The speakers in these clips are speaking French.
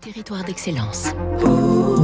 Territoire d'excellence.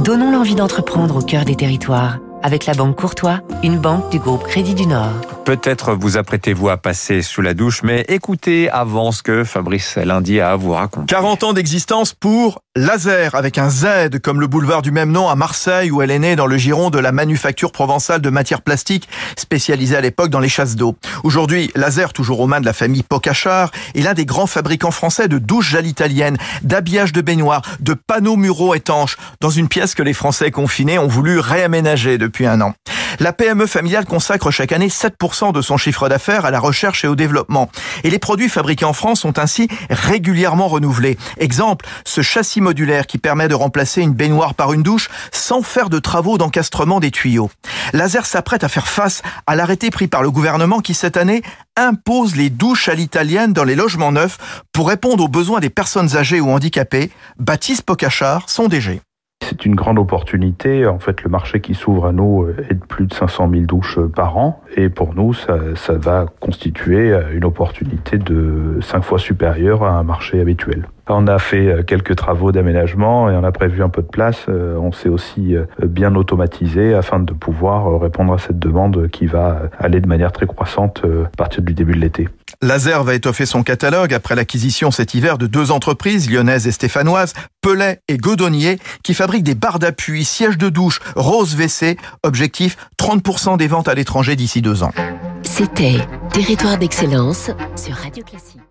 Donnons l'envie d'entreprendre au cœur des territoires avec la Banque Courtois, une banque du groupe Crédit du Nord. Peut-être vous apprêtez-vous à passer sous la douche, mais écoutez avant ce que Fabrice Lundi a à vous raconter. 40 ans d'existence pour Laser, avec un Z, comme le boulevard du même nom à Marseille, où elle est née dans le giron de la manufacture provençale de matières plastiques, spécialisée à l'époque dans les chasses d'eau. Aujourd'hui, Laser, toujours aux mains de la famille Pocachard, est l'un des grands fabricants français de douches gel italiennes, d'habillage de baignoires, de panneaux muraux étanches, dans une pièce que les Français confinés ont voulu réaménager depuis un an. La PME familiale consacre chaque année 7% de son chiffre d'affaires à la recherche et au développement. Et les produits fabriqués en France sont ainsi régulièrement renouvelés. Exemple, ce châssis modulaire qui permet de remplacer une baignoire par une douche sans faire de travaux d'encastrement des tuyaux. Laser s'apprête à faire face à l'arrêté pris par le gouvernement qui cette année impose les douches à l'italienne dans les logements neufs pour répondre aux besoins des personnes âgées ou handicapées. Baptiste Pocachard, son DG. C'est une grande opportunité. En fait, le marché qui s'ouvre à nous est de plus de 500 000 douches par an. Et pour nous, ça, va constituer une opportunité de 5 fois supérieure à un marché habituel. On a fait quelques travaux d'aménagement et on a prévu un peu de place. On s'est aussi bien automatisé afin de pouvoir répondre à cette demande qui va aller de manière très croissante à partir du début de l'été. Laser va étoffer son catalogue après l'acquisition cet hiver de deux entreprises lyonnaises et stéphanoises, Pellet et Godonnier, qui fabriquent des barres d'appui, sièges de douche, rose WC. Objectif 30% des ventes à l'étranger d'ici deux ans. C'était Territoire d'excellence sur Radio Classique.